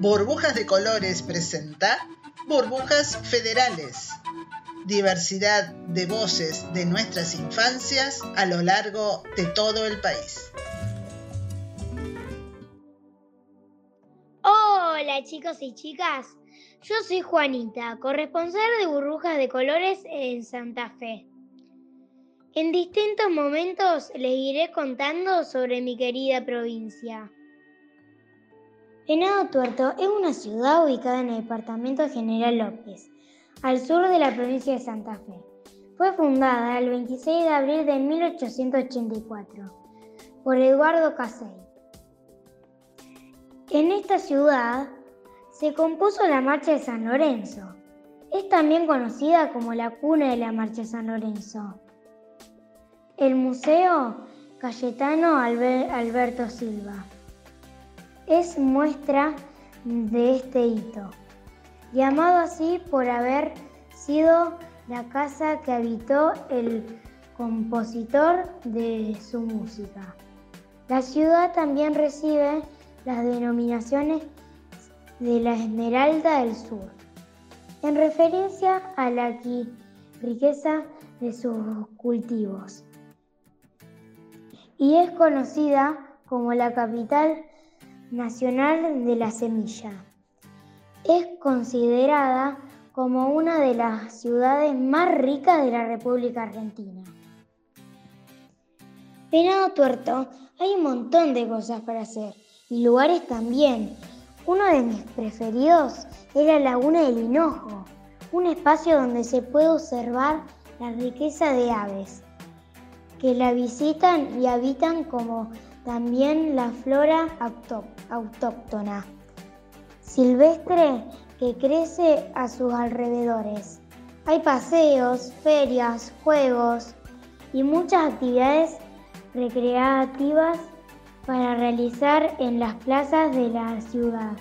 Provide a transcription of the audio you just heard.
Burbujas de Colores presenta Burbujas Federales. Diversidad de voces de nuestras infancias a lo largo de todo el país. Hola chicos y chicas, yo soy Juanita, corresponsal de Burbujas de Colores en Santa Fe. En distintos momentos les iré contando sobre mi querida provincia. Venado Tuerto es una ciudad ubicada en el departamento General López, al sur de la provincia de Santa Fe. Fue fundada el 26 de abril de 1884 por Eduardo Casey. En esta ciudad se compuso la Marcha de San Lorenzo. Es también conocida como la cuna de la Marcha de San Lorenzo. El Museo Cayetano Alberto Silva es muestra de este hito, llamado así por haber sido la casa que habitó el compositor de su música. La ciudad también recibe las denominaciones de la Esmeralda del Sur, en referencia a la riqueza de sus cultivos y es conocida como la capital nacional de la semilla. Es considerada como una de las ciudades más ricas de la República Argentina. Venado Tuerto hay un montón de cosas para hacer y lugares también. Uno de mis preferidos es la Laguna del Hinojo, un espacio donde se puede observar la riqueza de aves que la visitan y habitan como también la flora autóctona silvestre que crece a sus alrededores. Hay paseos, ferias, juegos y muchas actividades recreativas para realizar en las plazas de la ciudad.